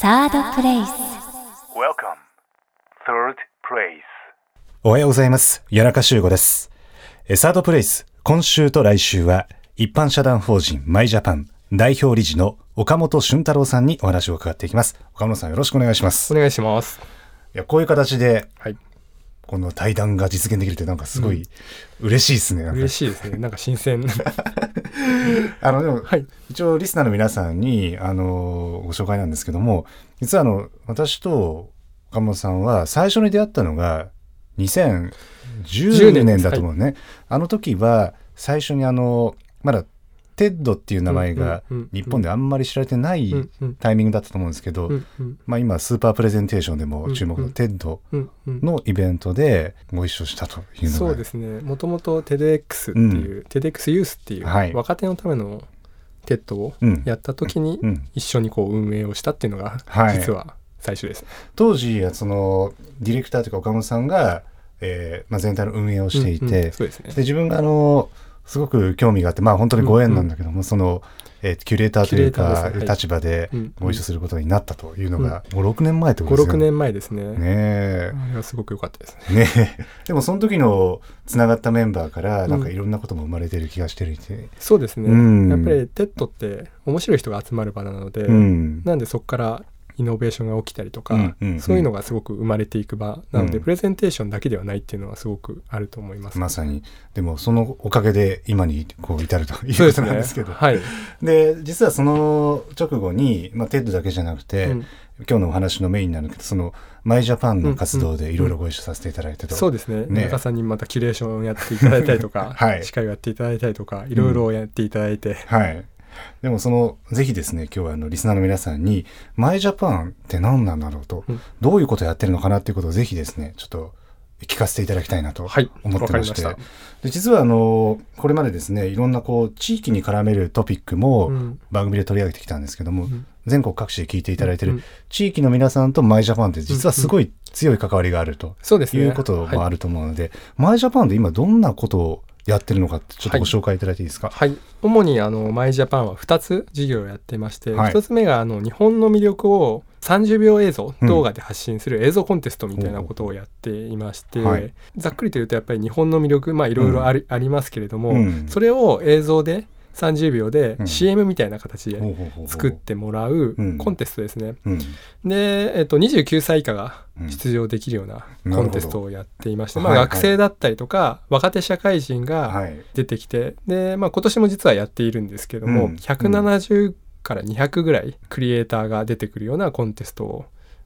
サードプレイス Welcome. Third place. おはようございます。谷中修吾です。えサードプレイス、今週と来週は、一般社団法人マイジャパン代表理事の岡本俊太郎さんにお話を伺っていきます。岡本さんよろしくお願いします。お願いします。いや、こういう形で、はい。この対談が実現できるってなんかすごい嬉しいですね。なんか嬉しいですね。なんか新鮮。あの、でも、はい。一応リスナーの皆さんに、あの、ご紹介なんですけども、実はあの、私と岡本さんは最初に出会ったのが2010 10年だと思うね。あの時は最初にあの、まだ TED っていう名前がうんうんうん日本であんまり知られてないうんうんタイミングだったと思うんですけど、うんうんまあ今スーパープレゼンテーションでも注目うんうんの TED うんうんのイベントでご一緒したというのが。そうですね。もともと TEDx っていう、TEDx ユースっていう、はい若手のためのTED をうんやった時にうん一緒にこう運営をしたっていうのがはい実は最初ですね。当時そのディレクターというか岡本さんが、えーまあ、全体の運営をしていて、うんうんそうですねで。自分があのすごく興味があってまあ本当にご縁なんだけども、その、えーキュレーターというか、ね。はい。立場でうんご一緒することになったというのが、56年前ってこと5、6ですよね。年前ですね。ねえ。あれはすごく良かったですね。ねえ。でもその時のつながったメンバーからなんかいろんなことも生まれてる気がしてるて、そうですね。うん。やっぱり TED って面白い人が集まる場なので、うん。なんでそこからイノベーションが起きたりとか、うんうんうん。そういうのがすごく生まれていく場なので、うん。プレゼンテーションだけではないっていうのはすごくあると思います。まさに。でもそのおかげで今にこう至るという こ。となんですけど。はい。で実はその直後に、まあ、 TED だけじゃなくて、うん。今日のお話のメインになるけどそのマイジャパンの活動でいろいろご一緒させていただいてと、そうですね。ね。中さんにまたキュレーションをやっていただいたりとか、はい。司会をやっていただいたりとか、いろいろやっていただいて、はいでもそのぜひですね今日はあのリスナーの皆さんにマイジャパンって何なんだろうと、うん。どういうことをやってるのかなっていうことをぜひですねちょっと聞かせていただきたいなとはい思ってまして、わかりまで実はあのこれまでですねいろんなこう地域に絡めるトピックもうん。番組で取り上げてきたんですけども、ん。全国各地で聞いていただいてるうん地域の皆さんとマイジャパンって実はすごい強い関わりがあるとそうですね。いうこともあはい。ると思うので、マイジャパンで今どんなことをやってるのかってちょっとご紹介いただいていいですか？はい、主にあのマイジャパンは2つ事業をやってまして、はい。1つ目があの日本の魅力を30秒映像動画で発信する映像コンテストみたいなことをやっていまして、はい。ざっくりと言うとやっぱり日本の魅力まあいろいろあり,、ありますけれども、うん。それを映像で30秒でうん。CM みたいな形で作ってもらううん。コンテストですね。うん。で、えっと、29歳以下がうん。出場できるようなうんコンテストをやっていまして、まあ、学生だったりとか若手社会人がはい。出てきてで、まあ、今年も実はやっているんですけども、うん。170から200ぐらいクリエイターが出てくるようなコンテストを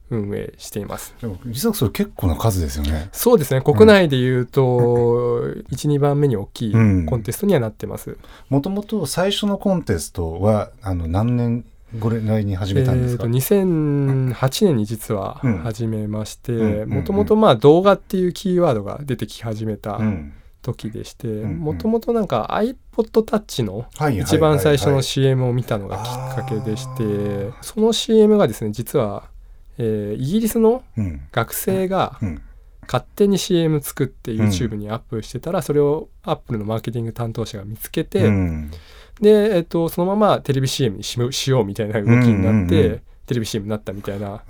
運営しています。でも実はそれ結構な数ですよね。そうですね。国内でいうと12番目に大きいうん。コンテストにはなってます。もともと最初のコンテストはあの何年ぐらいに始めたんですか、えーと2008年に実はうん。始めましてうん。うん。うんもともとまあ動画っていうキーワードが出てき始めたうん。時でしてん。うん。もともとなんか iPod Touch の一番最初の CM を見たのがきっかけでしてその CM がですね実は、えーイギリスのうん。学生がうん。勝手に CM 作ってん。YouTube にアップしてたらそれを Apple のマーケティング担当者が見つけて、うん。で、えっとそのままテレビ CM にししようみたいな動きになって、テレビ CM になったみたいな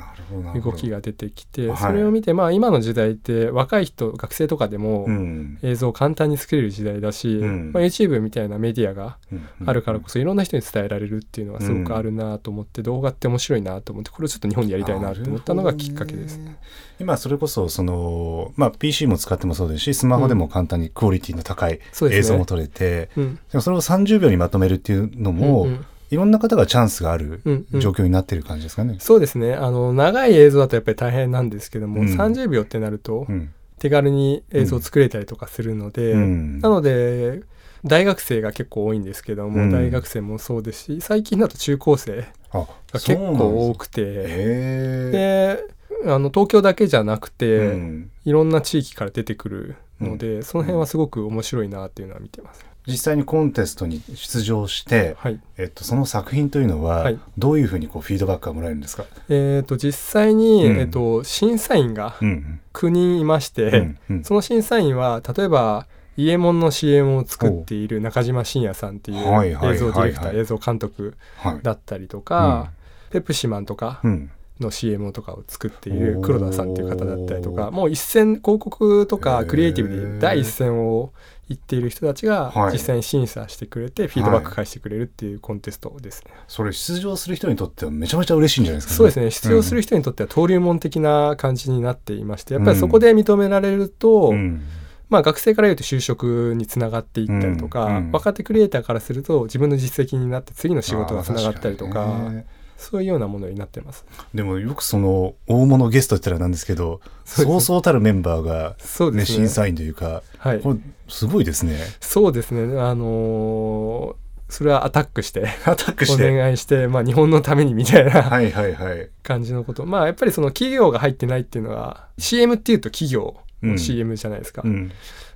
動きが出てきて、はい。それを見てまあ今の時代って若い人学生とかでもうん。映像を簡単に作れる時代だし、うん。まあ、YouTube みたいなメディアがうん。あるからこそいろんな人に伝えられるっていうのはすごくあるなと思って、動画って面白いなと思ってこれをちょっと日本でやりたいなと思ったのがきっかけです。ね今それこそその、まあ、PC も使ってもそうですしスマホでも簡単にクオリティの高い映像も撮れて、うん。でもそれを30秒にまとめるっていうのも、うんうんいろんな方がチャンスがあるうんうん。状況になってる感じですかね。そうですね。あの長い映像だとやっぱり大変なんですけども、うん。30秒ってなるとうん。手軽に映像を作れたりとかするので、うん。なので大学生が結構多いんですけども、うん。大学生もそうですし最近だと中高生あが結構多くてへであの東京だけじゃなくて、いろんな地域から出てくるので、その辺はすごく面白いなっていうのは見てます。実際にコンテストに出場して、はい。えっと、その作品というのは、はい。どういうふうにこうフィードバックがもらえるんですか、えー、と実際に、うん。えー、と審査員がうん9人いまして、うんうん。その審査員は例えば伊右衛門の CM を作っている中島信也さんっていう映像ディレクター映像監督はい。だったりとか、ペプシマンとか、うんの CM とかを作っている黒田さんっていう方だったりとかもう一線広告とかクリエイティブで第一線を行っている人たちがはい。実際に審査してくれてフィードバック返してくれるっていうコンテストですね。それ出場する人にとってはめちゃめちゃ嬉しいんじゃないですか、そうですね。出場する人人にとっては登竜門的な感じになっていましてやっぱりそこで認められると、うん。まあ、学生から言うと就職につながっていったりとか、うん。うん。若手クリエイターからすると自分の実績になって次の仕事がつながったりとかそういうようなものになってます。でもよくその大物ゲストって言ったらなんですけどそうそうたるメンバーが、ね、そうですね。審査員というかはい。これすごいですね。そうですね。あのーそれはアタックしてアタックおして。願いして、まあ、日本のためにみたいなはいはいはい。感じのこと。まあやっぱりその企業が入ってないっていうのは CM っていうと企業のうん。CM じゃないですか、うん。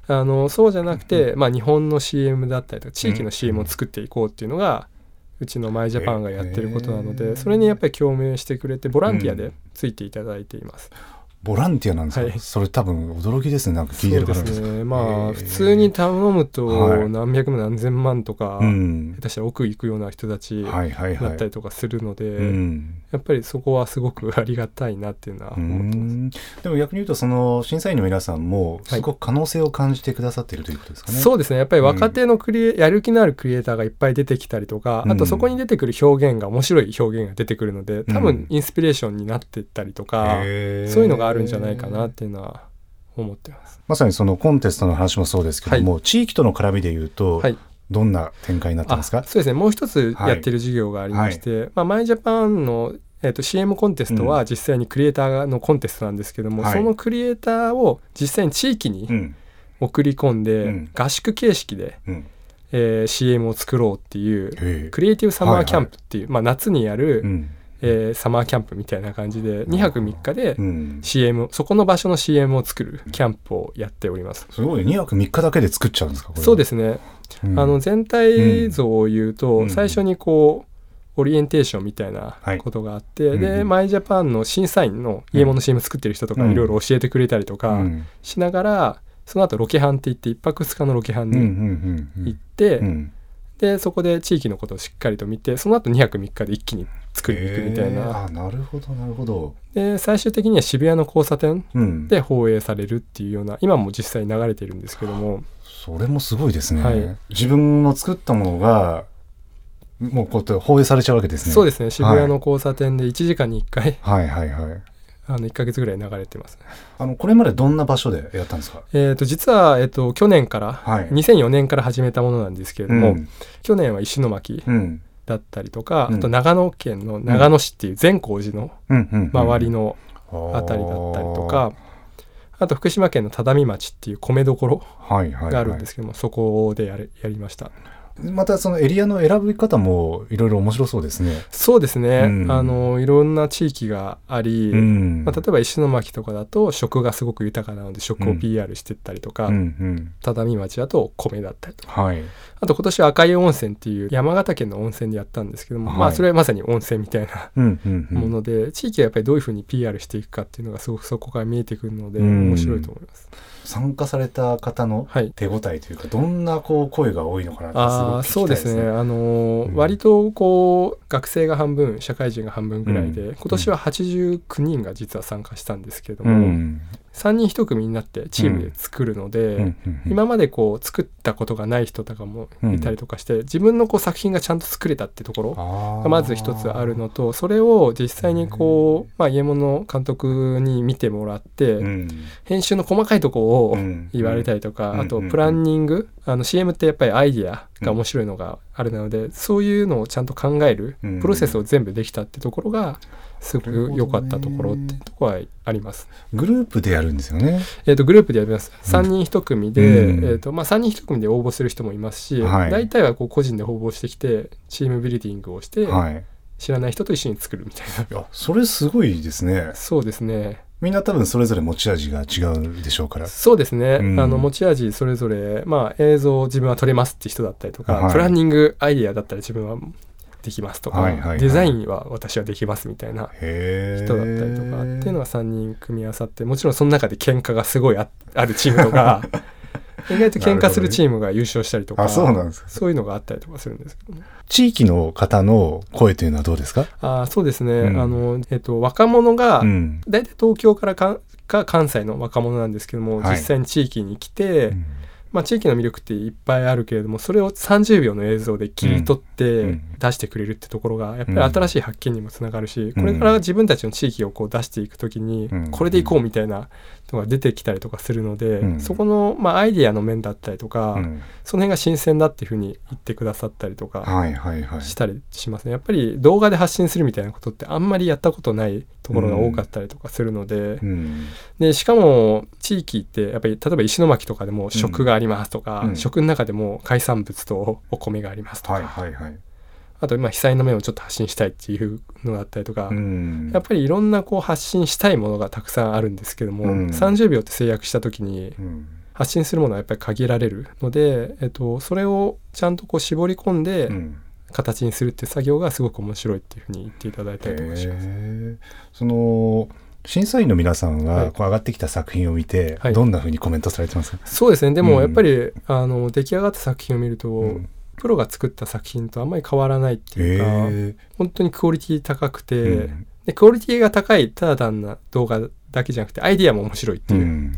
あのそうじゃなくて、まあ、日本の CM だったりとか地域の CM を作っていこうっていうのがうちのマイジャパンがやってることなのでそれにやっぱり共鳴してくれてボランティアでついていただいています。ボランティアなんですか、はい。それ多分驚きですね。なんか聞いてる方ですね。まあ普通に頼むとはい。何百万何千万とか、うん。下手したら奥行くような人たちはいはいはい。だったりとかするので、うん。やっぱりそこはすごくありがたいなっていうのはう思ってます。ん。でも逆に言うとその審査員の皆さんもすごく可能性を感じてくださっているということですかね。そうですね。やっぱり若手のクリエ、やる気のあるクリエイターがいっぱい出てきたりとか、うん。あとそこに出てくる表現が面白い表現が出てくるので多うん。分インスピレーションになっていったりとか、へー。そういうのがあるんじゃないかなっていうのは思ってます。まさにそのコンテストの話もそうですけども、地域との絡みで言うと、はい。どんな展開になってあますか？そうですね。もう一つやってる事業がありまして、まあ、マイジャパンの、えー、と CM コンテストは実際にクリエイターのコンテストなんですけども、はい。そのクリエイターを実際に地域にうん。送り込んで、うん。合宿形式で、うん。えー CM を作ろうっていうクリエイティブサマーキャンプっていう、まあ、夏にやる、うんえーサマーキャンプみたいな感じで2泊3日でうん。CM そこの場所の CM を作るキャンプをやっております。すごい。2泊3日だけで作っちゃうんですかそうですね、うん。あの全体像を言うと、うん。最初にこうオリエンテーションみたいなことがあって、はいうん。で、うんマイジャパンの審査員の家物 CM 作ってる人とかうん。いろいろ教えてくれたりとかうん。しながら、その後ロケハンって言って1泊2日のロケハンうんうんにうん。行って、うんでそこで地域のことをしっかりと見てその後2泊3日で一気に作りに行くみたいへえな、あなるほどなるほど。で最終的には渋谷の交差点うん。で放映されるっていうような今も実際に流れているんですけども。それもすごいですね、はい。自分の作ったものがもうこうやって放映されちゃうわけですね。そうですね。渋谷の交差点で1時間に1回、はいはいはいあの1ヶ月ぐらい流れてますね。あのこれまでどんな場所でやったんですか？えー、と実は、えー、と去年から、はい。2004年から始めたものなんですけれども、うん。去年は石巻うん。だったりとか、うん。あと長野県の長野市っていう善光寺の周りのあたりだったりとか、あと福島県の只見町っていう米どころがあるんですけども、そこでやれやりましたまたそのエリアの選び方もいろいろ面白そうですね。そうですね、うん。あのいろんな地域があり、うん。まあ、例えば石巻とかだと食がすごく豊かなので食をうん。PR してったりとか、うんうん。只見町だと米だったりとか。はいあと今年は赤湯温泉っていう山形県の温泉でやったんですけども、はい。まあそれはまさに温泉みたいなうんうんうん。もので、地域がやっぱりどういうふうに PR していくかっていうのがすごくそこから見えてくるのでうん。面白いと思います。参加された方のはい。手応えというかどんなこう声が多いのかなってすごく聞きたいうそですね、あのーうん。割とこう学生が半分社会人が半分ぐらいで、うん。今年は89人が実は参加したんですけれどうも、ん3人1組になってチームで作るので、今までこう作ったことがない人とかもいたりとかして、自分のこう作品がちゃんと作れたってところがまず一つあるのとそれを実際にこう、まあ、家物監督に見てもらって、うん。編集の細かいとこをうん言われたりとか、うん。あとプランニング、あの CM ってやっぱりアイディアが面白いのがあるので、そういうのをちゃんと考えるうん。プロセスを全部できたってところがすごく良かったところっていうところはあります。グループでやるんですよね。えー、とグループでやります。3人1組で、うん。えーとまあ、3人1組で応募する人もいますし、はい。大体はこう個人で応募してきてチームビルディングをして、はい。知らない人と一緒に作るみたいな。いやそれすごいですね。そうですね。みんな多分それぞれ持ち味が違うでしょうから。そうですね、うん。あの持ち味それぞれ、まあ、映像を自分は撮れますって人だったりとか、はい。プランニングアイディアだったら自分はできますとか、はいはいはい。デザインは私はできますみたいな人だったりとかっていうのが3人組み合わさってもちろんその中で喧嘩がすごいああるチームとか 意外と喧嘩するチームが優勝したりとか、あそうなんですか。そういうのがあったりとかするんですけどね。地域の方の声というのはどうですか？あそうですね、うん。あの、えっと、若者が、うん。大体東京からかか関西の若者なんですけども、はい。実際に地域に来て、まあ、地域の魅力っていっぱいあるけれどもそれを30秒の映像で切り取っうてん出してくれるってところがやっぱりうん。新しい発見にもつながるし、うん。これから自分たちの地域をこう出していく時にうん。これでいこうみたいなのが出てきたりとかするので、うん。そこの、まあ、アイディアの面だったりとか、うん。その辺が新鮮だっていうふうに言ってくださったりとかしたりしますね。やっぱり動画で発信するみたいなことってあんまりやったことないところが多かったりとかするので、うん。でしかも地域ってやっぱり例えば石巻とかでも食がありますとか、うん。食の中でも海産物とお米がありますとか、はいはいはいあと今被災の面をちょっと発信したいっていうのがあったりとか、うん。やっぱりいろんなこう発信したいものがたくさんあるんですけども、うん。30秒って制約した時にうん。発信するものはやっぱり限られるので、えっと、それをちゃんとこう絞り込んでうん。形にするっていう作業がすごく面白いっていうふうに言っていただいたりとかします。その審査員の皆さんははい。こう上がってきた作品を見て、はい。どんなふうにコメントされてますか、そうですね。でうんもやっぱり、あの出来上がった作品を見ると、うんプロが作った作品とあんまり変わらないってへいうか、え本当にクオリティ高くて、うん。でクオリティが高いただ単な動画だけじゃなくてアイディアも面白いっていう、うん。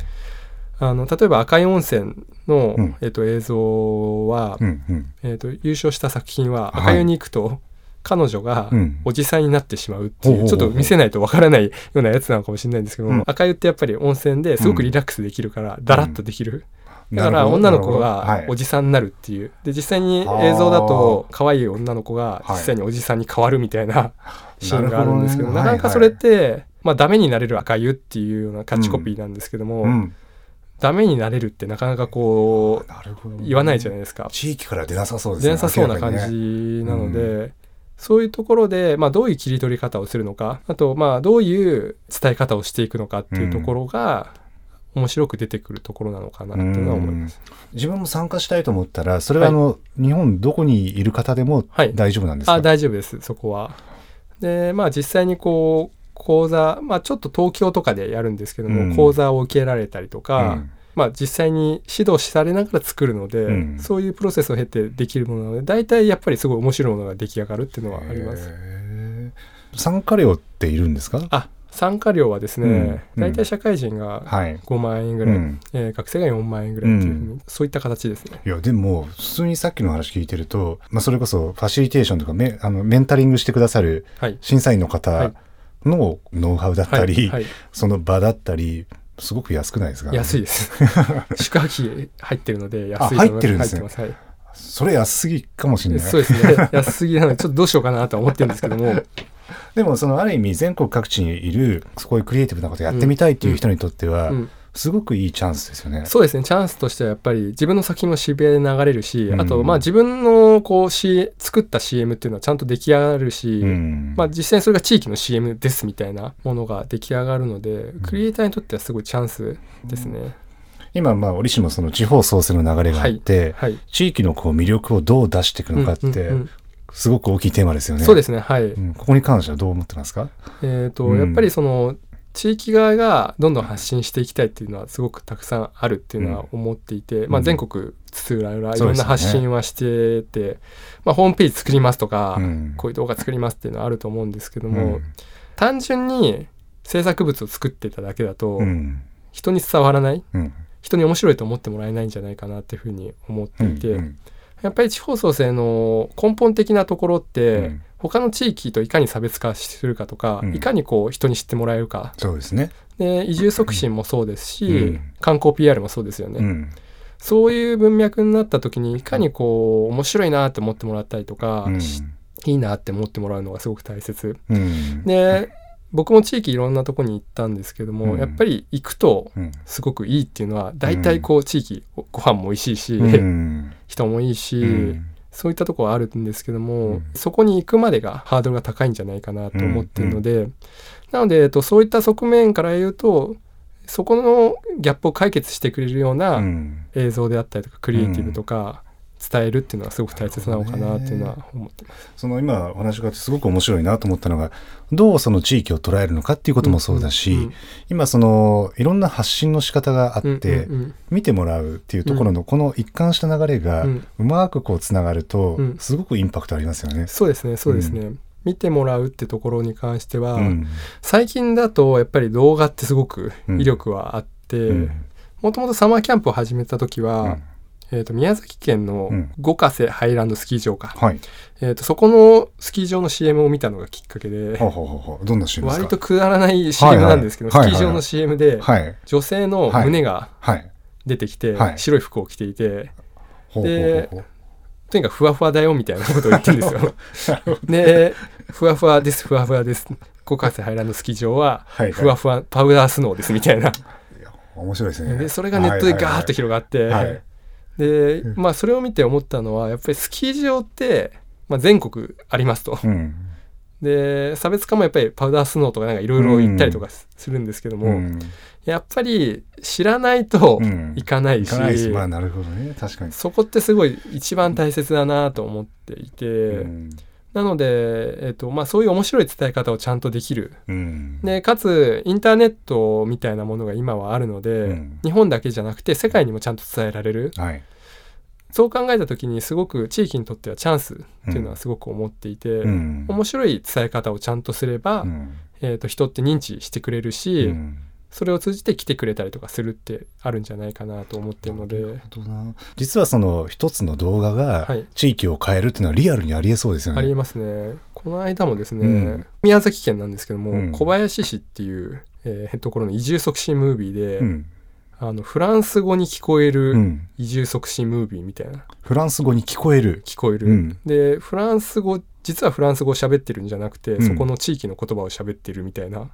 あの例えば赤い温泉の、うん。えっと映像は、うんうん。えっと優勝した作品ははい赤湯に行くと、彼女がうん。おじさんになってしまうっていう、ほうほうほう。ちょっと見せないとわからないようなやつなのかもしれないんですけども、うん。赤湯ってやっぱり温泉ですごくリラックスできるから、だらっとできる、だから女の子がおじじさんになるっていう、で実際に映像だと可愛い女の子が実際におじさんに変わるみたいな シーンがあるんですけど、なかなかそれって、まあダメになれる赤湯っていうようなキャッチコピーなんですけども、うん、ダメになれるってなかなかこう言わないじゃないですか。地域から出なさそうですね。出なさそうな感じなので、そういうところで、まあ、どういう切り取り方をするのかあとまあどういう伝え方をしていくのかっていうところが面白く出てくるところなのかなっていうのは思います。自分も参加したいと思ったらそれはあの、日本どこにいる方でもはい。大丈夫なんですか、あ大丈夫ですそこは。でまあ実際にこう講座、まあ、ちょっと東京とかでやるんですけども、うん。講座を受けられたりとか、うん。まあ、実際に指導されながら作るので、うん。そういうプロセスを経てできるものなので大体やっぱりすごい面白いものが出来上がるっていうのはあります。参加料っているんですか？あ参加料はですね、うん大体社会人がはい、5万円ぐらい、うんえー学生が4万円ぐらいっていうふうに、うそういった形ですね。いやでも普通にさっきの話聞いてると、まあ、それこそファシリテーションとかメあのメンタリングしてくださるはい。審査員のは方いのノウハウだったり、はいはいその場だったりすごく安くないですか？安いです。宿泊費入ってるので安い入ってるんですね。はい。それ安すぎかもしれないそうですね。安すぎなので、ちょっとどうしようかなとは思ってるんですけども、でもそのある意味全国各地にいるそういうクリエイティブなことやってみたいっていう人にとっては、うん。すごくいいチャンスですよね。そうですね、チャンスとしてはやっぱり自分の作品もしびれ流れるし、うん。あと、まあ自分のこう、C、作った CM っていうのはちゃんと出来上がるし、うん。まあ実際にそれが地域の CM ですみたいなものが出来上がるので、クリエイターにとってはすごいチャンスですね。今まあ折しもその地方創生の流れがあって、はい。地域のこう魅力をどう出していくのかって、うんうんうんすごく大きいテーマですよね。そうですね、はい。うん。ここに関してはどう思ってますか？えっ、と、うん。やっぱりその地域側がどんどん発信していきたいっていうのはすごくたくさんあるっていうのは思っていて、まあ全国津々浦々いろんな発信はしてて、まあホームページ作りますとか、うん。こういう動画作りますっていうのはあると思うんですけどうも、ん。単純に制作物を作ってただけだと、うん。人に伝わらないうん。人に面白いと思ってもらえないんじゃないかなっていうふうに思っていて、うんやっぱり地方創生の根本的なところって、うん。他の地域といかに差別化するかとか、うん。いかにこう人に知ってもらえるか。そうですね。で移住促進もそうですし、うん。観光 PR もそうですよね、うん。そういう文脈になった時にいかにこう面白いなって思ってもらったりとか、いいなって思ってもらうのがすごく大切うんで僕も地域いろんなとこに行ったんですけども、うん。やっぱり行くとうん。すごくいいっていうのは大体こう地域ご飯も美味しいし、うん。人もいいし、うん。そういったところはあるんですけども、うん。そこに行くまでがハードルが高いんじゃないかなと思ってるので、なので、えっと、そういった側面から言うとそこのギャップを解決してくれるよううなん。映像であったりとかクリエイティブとか、伝えるっていうのはすごく大切なのかなっていうのは思ってます。その今お話があってすごく面白いなと思ったのがどうその地域を捉えるのかっていうこともそうだし、うんうん今そのいろんな発信の仕方があって、うんうん見てもらうっていうところのこの一貫した流れがうん。うまくこうつながるとうん。すごくインパクトありますよね。そうですねそうですね、見てもらうってところに関しては、うん。最近だとやっぱり動画ってすごく威力はあってうん。もともとサマーキャンプを始めた時は、うんえー、と宮崎県のうん。五ヶ瀬ハイランドスキー場か、はい。えー、とそこのスキー場の CM を見たのがきっかけで割とくだらない CM なんですけど、はいはいスキー場の CM ではい。女性の胸がはい。出てきて、はい。白い服を着ていてほうほうほうほう。とにかくふわふわだよみたいなことを言ってるんですよ。でふわふわですふわふわです。五ヶ瀬ハイランドスキー場はふわふわパウダースノーですみたいな。面白いですね。でそれがネットでガーッと広がって、でまあそれを見て思ったのはやっぱりスキー場って、まあ、全国ありますと。うん。で差別化もやっぱりパウダースノーとかなんかいろいろ言ったりとかすするんですけども、うんやっぱり知らないとうんいかないし、いかないです。まあなるほどね。確かに。そこってすごい一番大切だなと思っていて、うんなので、えっとまあ、そういう面白い伝え方をちゃんとできるうんでかつインターネットみたいなものが今はあるので、うん日本だけじゃなくて世界にもちゃんと伝えられるはい。そう考えた時にすごく地域にとってはチャンスっていうのはすごく思っていて、うん。面白い伝え方をちゃんとすれば、うん。えー、と人って認知してくれるし、うん。それを通じて来てくれたりとかするってあるんじゃないかなと思ってるので、実はその一つの動画がはい。地域を変えるっていうのはリアルにありえそうですよね。ありえますね。この間もですね、うん。宮崎県なんですけども、うん。小林市っていう、えーところの移住促進ムービーで、うんあのフランス語に聞こえうるん移住促進ムービーみたいなフランス語に聞こえる。聞こえる、うんでフランス語実はフランス語を喋ってるんじゃなくて、うんそこの地域の言葉を喋ってるみたいな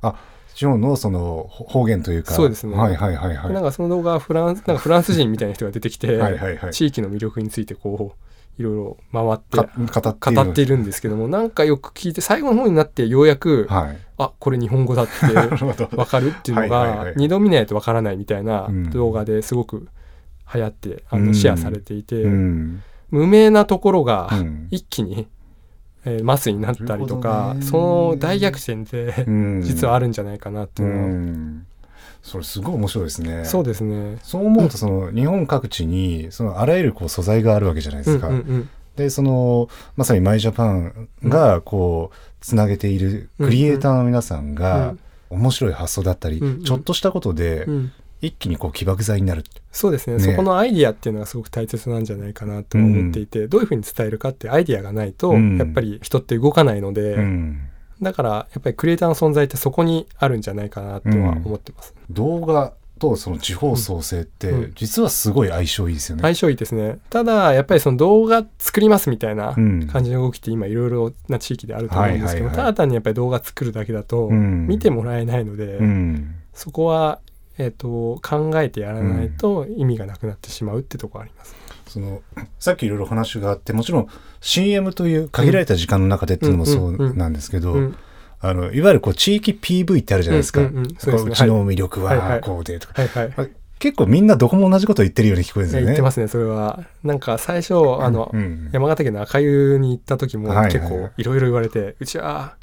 地方のその方言というか。そうですねはいはいはいはい。なんかその動画はフランスなんかフランス人みたいな人が出てきて はいはいはい。地域の魅力についてこういろいろ回ってか語っている語っているんですけどもなんかよく聞いて最後の方になってようやく、はい。あこれ日本語だって。分かるっていうのが二度見ないと分からないみたいなうん動画ですごく流行ってあうんのシェアされていて、うん。無名なところがうん一気に、えーマスになったりとなか、その大逆転でうん実はあるんじゃないかなっていうのは、うん。それすごい面白いですね。そうですね。そう思うとその日本各地にそのあらゆるこう素材があるわけじゃないですか。うんうんうんでそのまさにマイジャパンがこうつなげているクリエイターの皆さんが面白い発想だったり、うんうん。ちょっとしたことでうん。一気にこう起爆剤になる。そうですね。ね。そこのアイディアっていうのがすごく大切なんじゃないかなと思っていて、どういうふうに伝えるかってアイディアがないと、うん。やっぱり人って動かないので、うん。だからやっぱりクリエイターの存在ってそこにあるんじゃないかなとは思ってます、動画とその地方創生って、うん。実はすごい相性いいですよね。相性いいですね。ただやっぱりその動画作りますみたいなうん。感じの動きって今いろいろな地域であると思うんですけど、ただ単にやっぱり動画作るだけだとうん。見てもらえないので、うん。そこは、えー、と考えてやらないと意味がなくなってしまうってとこあります。そのさっきいろいろ話があってもちろん CM という限られた時間の中でっていうのもそうなんですけど、うんあのいわゆるこう地域 PV ってあるじゃないですか、うんうんうん。そうですね。こううちの魅力はいははい。こうでとか、はいはい。結構みんなどこも同じこと言ってるように聞こえるんですよね。言ってますねそれは。なんか最初あの、うん山形県の赤湯に行った時もはいはい。結構いろいろ言われて、うちは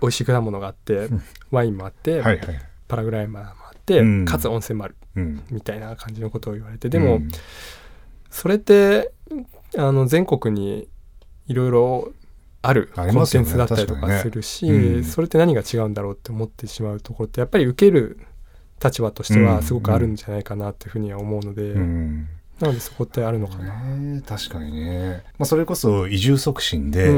美味しい果物があってワインもあって、はいはい。パラグライマーもあって、うん。かつ温泉もあるうん、みたいな感じのことを言われてでも、うん。それってあの全国にいろいろあるコンテンツだったりとかするし、うん。それって何が違うんだろうって思ってしまうところってやっぱり受ける立場としてはすごくあるんじゃないかなっていうふうには思うので、うん。なのでそこってあるのかな？ね確かにね、まあ、それこそ移住促進で、う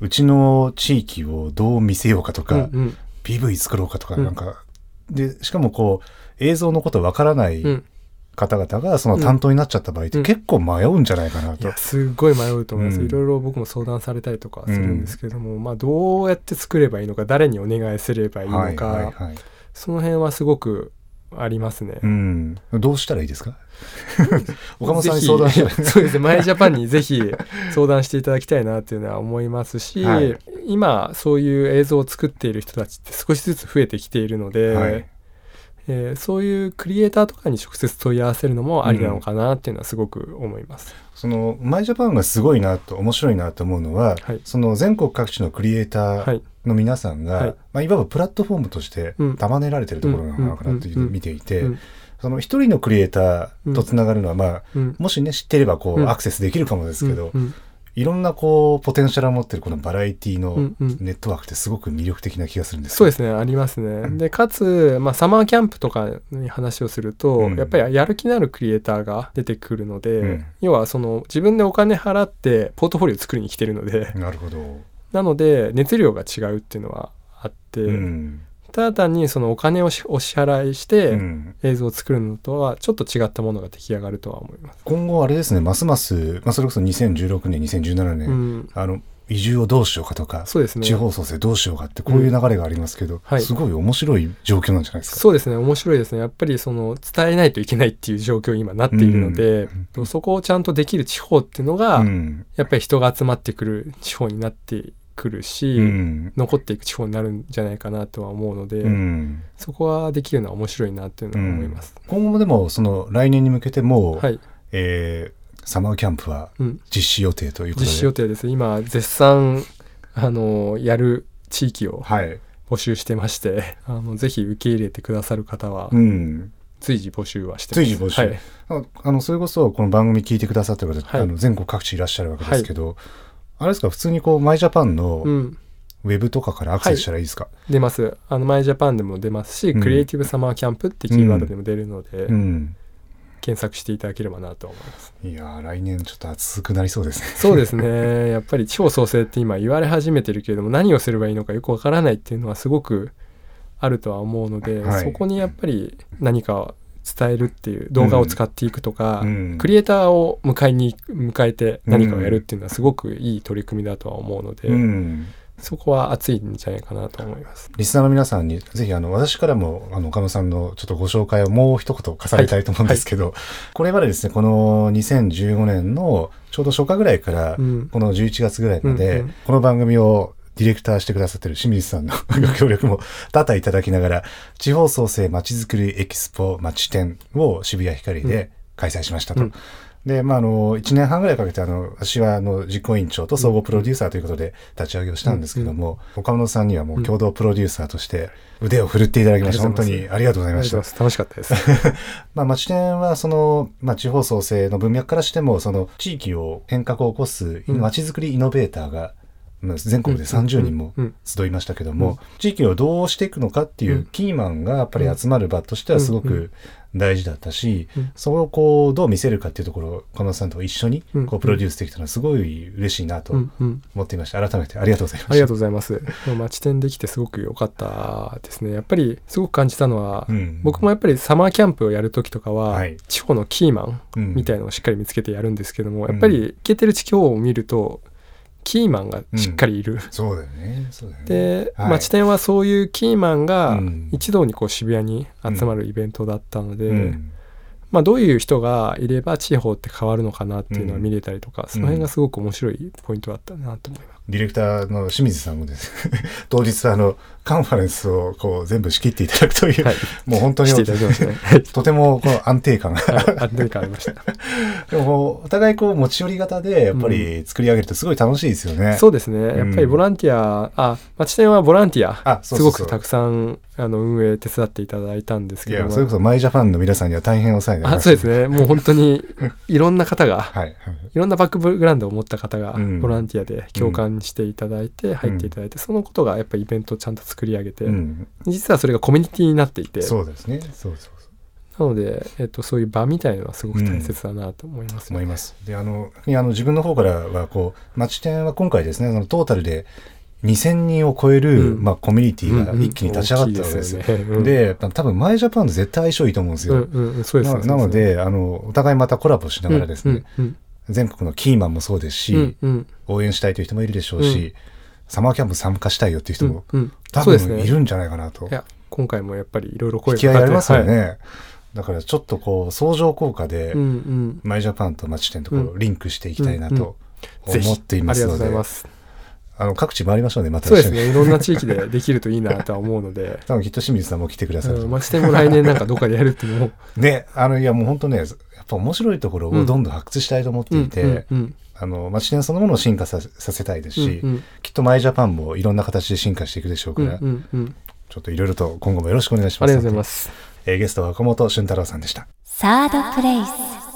うんちの地域をどう見せようかとか、うんうん。PV 作ろうかとかうん。なんか、でしかもこう映像のことわからないうん方々がその担当になっちゃった場合ってうん。結構迷うんじゃないかなと。いやすっごい迷うと思います、うん。いろいろ僕も相談されたりとかするんですけども、まあどうやって作ればいいのか誰にお願いすればいいのか、はいはいはい。その辺はすごくありますね。うん、どうしたらいいですか？岡本さんに相談 そうですね。マイジャパンにぜひ相談していただきたいなっていうのは思いますし、はい。今そういう映像を作っている人たちって少しずつ増えてきているので、はいえーそういうクリエイターとかに直接問い合わせるのもありなのかなっていうのはすごく思います。そのマイジャパンがすごいなと面白いなと思うのは、はい。その全国各地のクリエイターはいの皆さんが、はい。まあ、いわばプラットフォームとしてうん。束ねられてるところなのかなといううんうん見ていて、うん。その一人のクリエイターとつながるのは、まあうん。もしね知っていればこう、うん。アクセスできるかもですけど、うん。うんいろんなこうポテンシャルを持ってるこのバラエティのうんうん。ネットワークってすごく魅力的な気がするんですそうですすねありますね。でかつ、まあ、サマーキャンプとかに話をすると、うん。やっぱりやる気のあるクリエイターが出てくるので、うん。要はその自分でお金払ってポートフォリオを作りに来てるのでなるほど、なので熱量が違うっていうのはあって、うんただ単にそのお金をしお支払いしてうん。映像を作るのとはちょっと違ったものが出来上がるとは思います。今後あれですねますます、まあ、それこそ2016年2017年、うん、あの移住をどうしようかとか、そうですね。地方創生どうしようかってこういう流れがありますけど、はい。すごい面白い状況なんじゃないですか。そうですね面白いですね。やっぱりその伝えないといけないっていう状況に今なっているので、そこをちゃんとできる地方っていうのが、うん。やっぱり人が集まってくる地方になってくるし、うん。残っていく地方になるんじゃないかなとは思うので、うん。そこはできるのは面白いなっていうのは思います。今後もでもその来年に向けてもう、はい、えーサマーキャンプはうん、実施予定ということで。実施予定です。今絶賛あのやる地域をはい、募集してまして あのぜひ受け入れてくださる方はうん、随時募集はしてます。随時募集。はい、ああのそれこそこの番組聞いてくださってる方、はい。あの全国各地いらっしゃるわけですけど、あれですか普通にこうマイジャパンのうんウェブとかからアクセスしたらいいですか、出ます。あの、マイジャパンでも出ますし、うんクリエイティブサマーキャンプってキーワードでも出るので、うん検索していただければなと思います。いやー来年ちょっと暑くなりそうですね。そうですね。やっぱり地方創生って今言われ始めてるけれども、何をすればいいのかよくわからないっていうのはすごくあるとは思うので、はいそこにやっぱり何かを伝えるっていう動画を使っていくとか、うん。クリエイターを迎えに迎えて何かをやるっていうのはすごくいい取り組みだとは思うので、うん。そこは熱いんじゃないかなと思います。リスナーの皆さんにぜひあの私からもあの岡野さんのちょっとご紹介をもう一言重ねたいと思うんですけど、これまでですねこの2015年のちょうど初夏ぐらいからうん。この11月ぐらいまで、この番組をディレクターしてくださってる清水さんの ご協力も多々いただきながら地方創生まちづくりエキスポ町展を渋谷ヒカリで開催しましたと。うんで、まあ、あの、1年半ぐらいかけて、あの、私は、あの、実行委員長と総合プロデューサーということで立ち上げをしたんですけども、岡本さんにはもう共同プロデューサーとして腕を振るっていただきました。本当にありがとうございました。楽しかったです。まあ、町店は、その、まあ、地方創生の文脈からしても、その、地域を変革を起こす、うん町づくりイノベーターが、まあ全国で30人も集いましたけども、うん。地域をどうしていくのかっていううん。キーマンがやっぱり集まる場としてはすごく大事だったし、うん。それをこうどう見せるかっていうところを岡野さんと一緒にうん。こうプロデュースできたのはすごい嬉しいなと思っていました。改めてありがとうございました。ありがとうございます。町店できてすごく良かったですね。やっぱりすごく感じたのは、うん。僕もやっぱりサマーキャンプをやるときとかは、はい。地方のキーマンうん。みたいのをしっかり見つけてやるんですけども、やっぱり行けてる地方を見ると、キーマンがしっかりいる。そうだよね。そうだよね。で、はい町店はそういうキーマンがうん一堂にこう渋谷に集まるイベントだったので、うんまあどういう人がいれば地方って変わるのかなっていうのは見れたりとか、その辺がすごく面白いポイントだったなと思います。ディレクターの清水さんもですね 当日あのカンファレンスをこう全部仕切っていただくという、はい。もう本当にね。は いとてもこの安定感が。はい。あ何かありました。でもお互いこう持ち寄り型でやっぱり作り上げるとすごい楽しいですよね。そうですね。やっぱりボランティア、あ、町店はボランティア、すごくたくさんあの運営手伝っていただいたんですけども。それこそマイジャパンの皆さんには大変お世話になりあましたそうですね。もう本当にいろんな方が、はいはい。いろんなバックグラウンドを持った方がうん。ボランティアで共感していただいて、入っていただいて、そのことがやっぱりイベントをちゃんと作り上げて、うん、実はそれがコミュニティになっていて、そうですねそうそうそうなので、えっと、そういう場みたいなのはすごく大切だなと思います、思います。であのいやあの自分の方からはこう町店は今回ですねそのトータルで2000人を超える、うん。まあ、コミュニティがうんうん一気に立ち上がったわけですよ。大きいですよね。で多分マイジャパンと絶対相性いいと思うんですよ。うんうんうん、そうですななの、であのお互いまたコラボしながらですね、うんうん全国のキーマンもそうですし、うんうん。応援したいという人もいるでしょうし、うん。サマーキャンプ参加したいよっていう人も、うんうん。多分いるんじゃないかなと。いや今回もやっぱりいろいろ声引き合いありますよね。はい。だからちょっとこう相乗効果で、うんうん。マイジャパンと町店とこううリンクしていきたいなとぜひ。思っていますので、ありがとうございますあの各地回りましょうねまた。そうですね。いろんな地域でできるといいなとは思うので。多分きっと清水さんも来てくださると。うん、町店も来年なんかどっかでやるっていうねあのいやもう本当ねやっぱ面白いところをどんどん発掘したいと思っていて、あの町店そのものを進化ささせたいですし、うんうん。きっとマイジャパンもいろんな形で進化していくでしょうから、ちょっといろいろと今後もよろしくお願いします。ありがとうございます。えーゲストは岡本俊太郎さんでした。サードプレイス